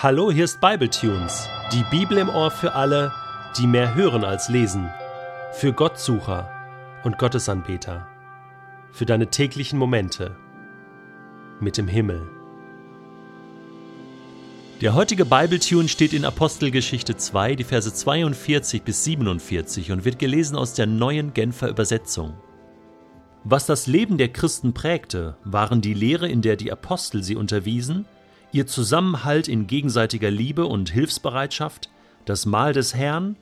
Hallo, hier ist Bibletunes, die Bibel im Ohr für alle, die mehr hören als lesen, für Gottsucher und Gottesanbeter, für deine täglichen Momente mit dem Himmel. Der heutige Bibletune steht in Apostelgeschichte 2, die Verse 42 bis 47 und wird gelesen aus der neuen Genfer Übersetzung. Was das Leben der Christen prägte, waren die Lehre, in der die Apostel sie unterwiesen, ihr Zusammenhalt in gegenseitiger Liebe und Hilfsbereitschaft, das Mahl des Herrn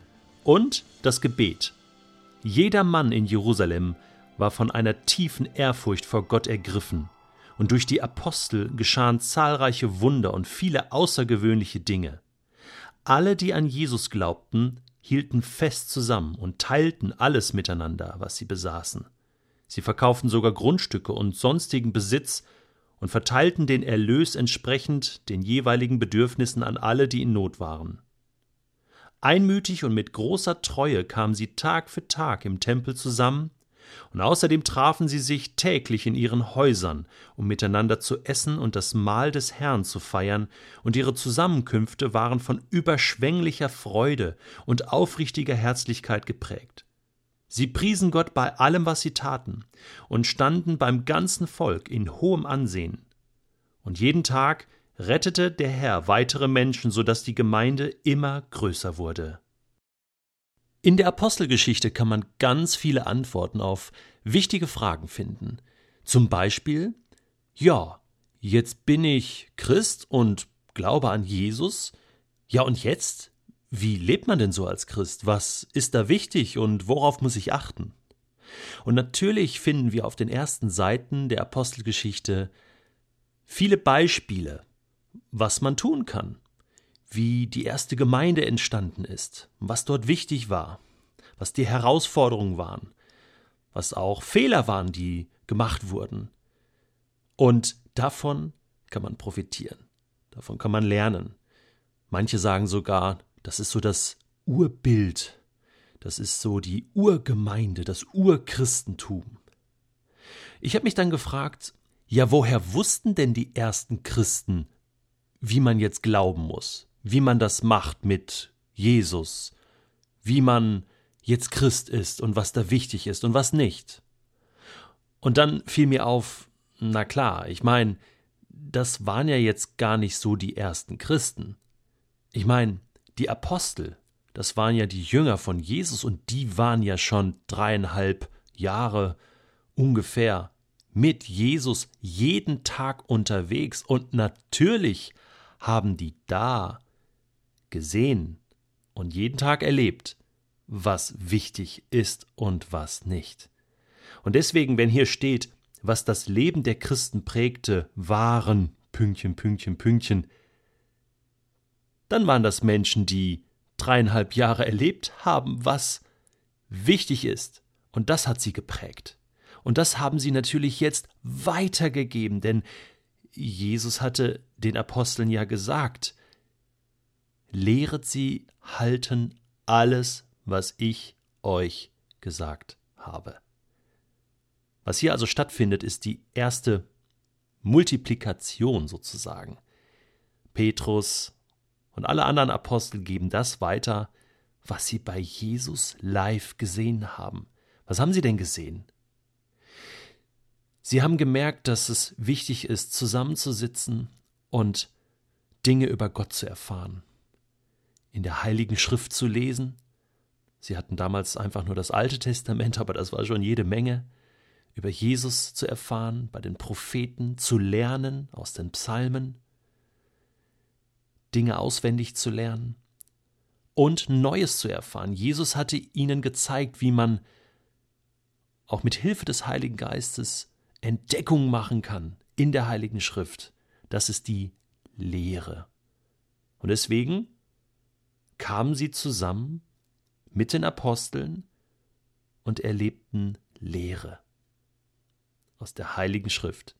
und das Gebet. Jeder Mann in Jerusalem war von einer tiefen Ehrfurcht vor Gott ergriffen, und durch die Apostel geschahen zahlreiche Wunder und viele außergewöhnliche Dinge. Alle, die an Jesus glaubten, hielten fest zusammen und teilten alles miteinander, was sie besaßen. Sie verkauften sogar Grundstücke und sonstigen Besitz und verteilten den Erlös entsprechend den jeweiligen Bedürfnissen an alle, die in Not waren. Einmütig und mit großer Treue kamen sie Tag für Tag im Tempel zusammen, und außerdem trafen sie sich täglich in ihren Häusern, um miteinander zu essen und das Mahl des Herrn zu feiern, und ihre Zusammenkünfte waren von überschwänglicher Freude und aufrichtiger Herzlichkeit geprägt. Sie priesen Gott bei allem, was sie taten, und standen beim ganzen Volk in hohem Ansehen. Und jeden Tag rettete der Herr weitere Menschen, so dass die Gemeinde immer größer wurde. In der Apostelgeschichte kann man ganz viele Antworten auf wichtige Fragen finden. Zum Beispiel, ja, jetzt bin ich Christ und glaube an Jesus. Ja, und jetzt? Wie lebt man denn so als Christ? Was ist da wichtig und worauf muss ich achten? Und natürlich finden wir auf den ersten Seiten der Apostelgeschichte viele Beispiele, was man tun kann, wie die erste Gemeinde entstanden ist, was dort wichtig war, was die Herausforderungen waren, was auch Fehler waren, die gemacht wurden. Und davon kann man profitieren, davon kann man lernen. Manche sagen sogar, das ist so das Urbild, das ist so die Urgemeinde, das Urchristentum. Ich habe mich dann gefragt, ja, woher wussten denn die ersten Christen, wie man jetzt glauben muss, wie man das macht mit Jesus, wie man jetzt Christ ist und was da wichtig ist und was nicht? Und dann fiel mir auf, na klar, ich meine, das waren ja jetzt gar nicht so die ersten Christen. Ich meine, die Apostel, das waren ja die Jünger von Jesus und die waren ja schon dreieinhalb Jahre ungefähr mit Jesus jeden Tag unterwegs und natürlich haben die da gesehen und jeden Tag erlebt, was wichtig ist und was nicht. Und deswegen, wenn hier steht, was das Leben der Christen prägte, waren Pünktchen, Pünktchen, Pünktchen, dann waren das Menschen, die dreieinhalb Jahre erlebt haben, was wichtig ist. Und das hat sie geprägt. Und das haben sie natürlich jetzt weitergegeben, denn Jesus hatte den Aposteln ja gesagt, lehret sie halten alles, was ich euch gesagt habe. Was hier also stattfindet, ist die erste Multiplikation sozusagen. Petrus, und alle anderen Apostel geben das weiter, was sie bei Jesus live gesehen haben. Was haben sie denn gesehen? Sie haben gemerkt, dass es wichtig ist, zusammenzusitzen und Dinge über Gott zu erfahren, in der Heiligen Schrift zu lesen. Sie hatten damals einfach nur das Alte Testament, aber das war schon jede Menge, über Jesus zu erfahren, bei den Propheten zu lernen aus den Psalmen Dinge auswendig zu lernen und Neues zu erfahren. Jesus hatte ihnen gezeigt, wie man auch mit Hilfe des Heiligen Geistes Entdeckung machen kann in der Heiligen Schrift. Das ist die Lehre. Und deswegen kamen sie zusammen mit den Aposteln und erlebten Lehre aus der Heiligen Schrift.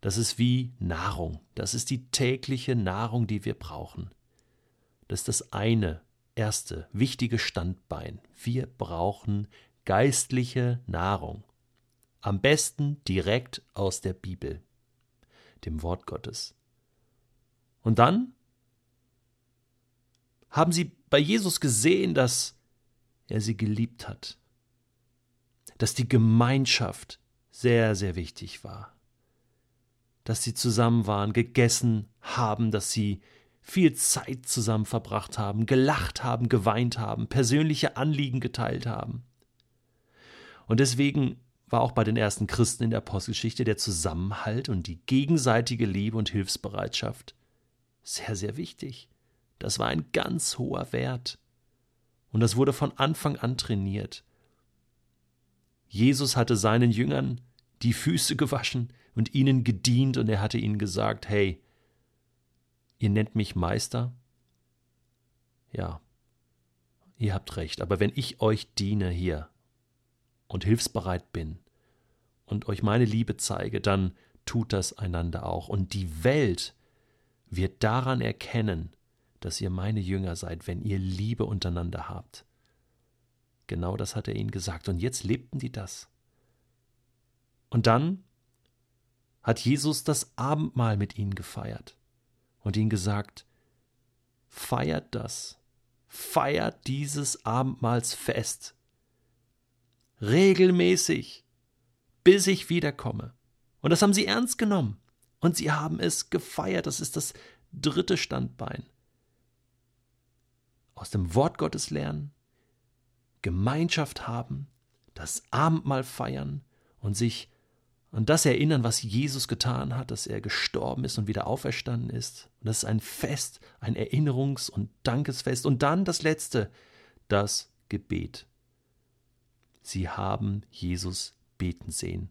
Das ist wie Nahrung. Das ist die tägliche Nahrung, die wir brauchen. Das ist das eine, erste, wichtige Standbein. Wir brauchen geistliche Nahrung. Am besten direkt aus der Bibel, dem Wort Gottes. Und dann haben sie bei Jesus gesehen, dass er sie geliebt hat, dass die Gemeinschaft sehr, sehr wichtig war, dass sie zusammen waren, gegessen haben, dass sie viel Zeit zusammen verbracht haben, gelacht haben, geweint haben, persönliche Anliegen geteilt haben. Und deswegen war auch bei den ersten Christen in der Apostelgeschichte der Zusammenhalt und die gegenseitige Liebe und Hilfsbereitschaft sehr, sehr wichtig. Das war ein ganz hoher Wert. Und das wurde von Anfang an trainiert. Jesus hatte seinen Jüngern die Füße gewaschen und ihnen gedient und er hatte ihnen gesagt, hey, ihr nennt mich Meister? Ja, ihr habt recht, aber wenn ich euch diene hier und hilfsbereit bin und euch meine Liebe zeige, dann tut das einander auch. Und die Welt wird daran erkennen, dass ihr meine Jünger seid, wenn ihr Liebe untereinander habt. Genau das hat er ihnen gesagt. Und jetzt lebten die das. Und dann hat Jesus das Abendmahl mit ihnen gefeiert und ihnen gesagt, feiert das, feiert dieses Abendmahlsfest regelmäßig, bis ich wiederkomme. Und das haben sie ernst genommen und sie haben es gefeiert. Das ist das dritte Standbein. Aus dem Wort Gottes lernen, Gemeinschaft haben, das Abendmahl feiern und sich an das erinnern, was Jesus getan hat, dass er gestorben ist und wieder auferstanden ist. Und das ist ein Fest, ein Erinnerungs- und Dankesfest. Und dann das Letzte, das Gebet. Sie haben Jesus beten sehen.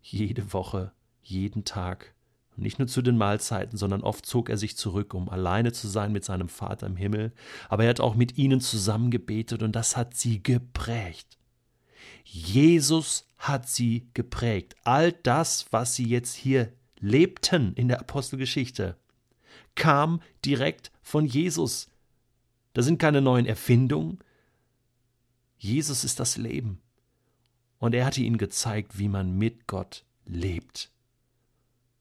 Jede Woche, jeden Tag. Und nicht nur zu den Mahlzeiten, sondern oft zog er sich zurück, um alleine zu sein mit seinem Vater im Himmel. Aber er hat auch mit ihnen zusammen gebetet und das hat sie geprägt. Jesus hat sie geprägt. All das, was sie jetzt hier lebten in der Apostelgeschichte, kam direkt von Jesus. Das sind keine neuen Erfindungen. Jesus ist das Leben. Und er hatte ihnen gezeigt, wie man mit Gott lebt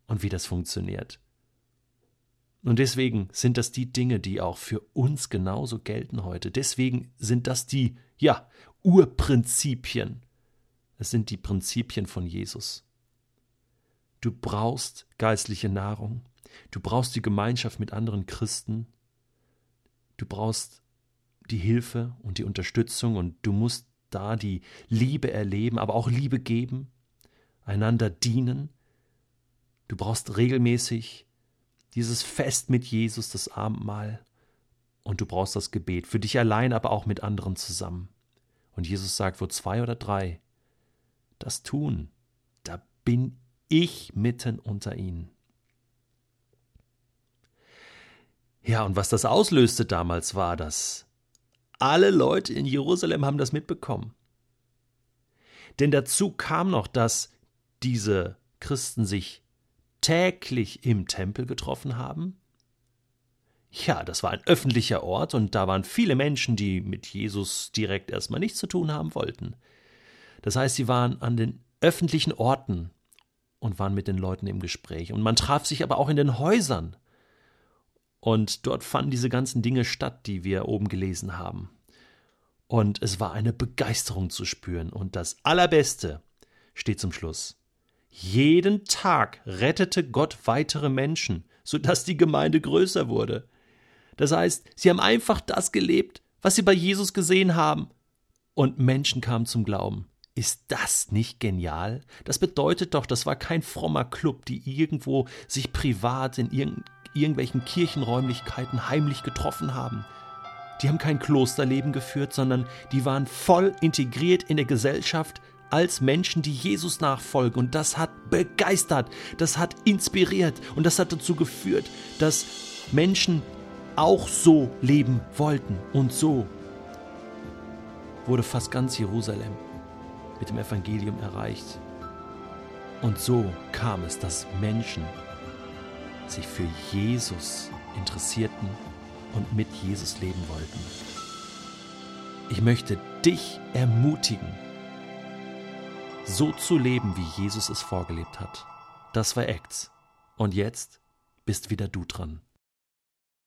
und wie das funktioniert. Und deswegen sind das die Dinge, die auch für uns genauso gelten heute. Deswegen sind das die, ja, Urprinzipien. Es sind die Prinzipien von Jesus. Du brauchst geistliche Nahrung. Du brauchst die Gemeinschaft mit anderen Christen. Du brauchst die Hilfe und die Unterstützung und du musst da die Liebe erleben, aber auch Liebe geben, einander dienen. Du brauchst regelmäßig dieses Fest mit Jesus, das Abendmahl, und du brauchst das Gebet, für dich allein, aber auch mit anderen zusammen. Und Jesus sagt, wo zwei oder drei das tun, da bin ich mitten unter ihnen. Ja, und was das auslöste damals war, dass alle Leute in Jerusalem haben das mitbekommen. Denn dazu kam noch, dass diese Christen sich täglich im Tempel getroffen haben. Ja, das war ein öffentlicher Ort und da waren viele Menschen, die mit Jesus direkt erstmal nichts zu tun haben wollten. Das heißt, sie waren an den öffentlichen Orten und waren mit den Leuten im Gespräch. Und man traf sich aber auch in den Häusern und dort fanden diese ganzen Dinge statt, die wir oben gelesen haben. Und es war eine Begeisterung zu spüren. Und das Allerbeste steht zum Schluss. Jeden Tag rettete Gott weitere Menschen, sodass die Gemeinde größer wurde. Das heißt, sie haben einfach das gelebt, was sie bei Jesus gesehen haben. Und Menschen kamen zum Glauben. Ist das nicht genial? Das bedeutet doch, das war kein frommer Club, die irgendwo sich privat in irgendeinem irgendwelchen Kirchenräumlichkeiten heimlich getroffen haben. Die haben kein Klosterleben geführt, sondern die waren voll integriert in der Gesellschaft als Menschen, die Jesus nachfolgen. Und das hat begeistert, das hat inspiriert und das hat dazu geführt, dass Menschen auch so leben wollten. Und so wurde fast ganz Jerusalem mit dem Evangelium erreicht. Und so kam es, dass Menschen sich für Jesus interessierten und mit Jesus leben wollten. Ich möchte dich ermutigen, so zu leben, wie Jesus es vorgelebt hat. Das war Acts. Und jetzt bist wieder du dran.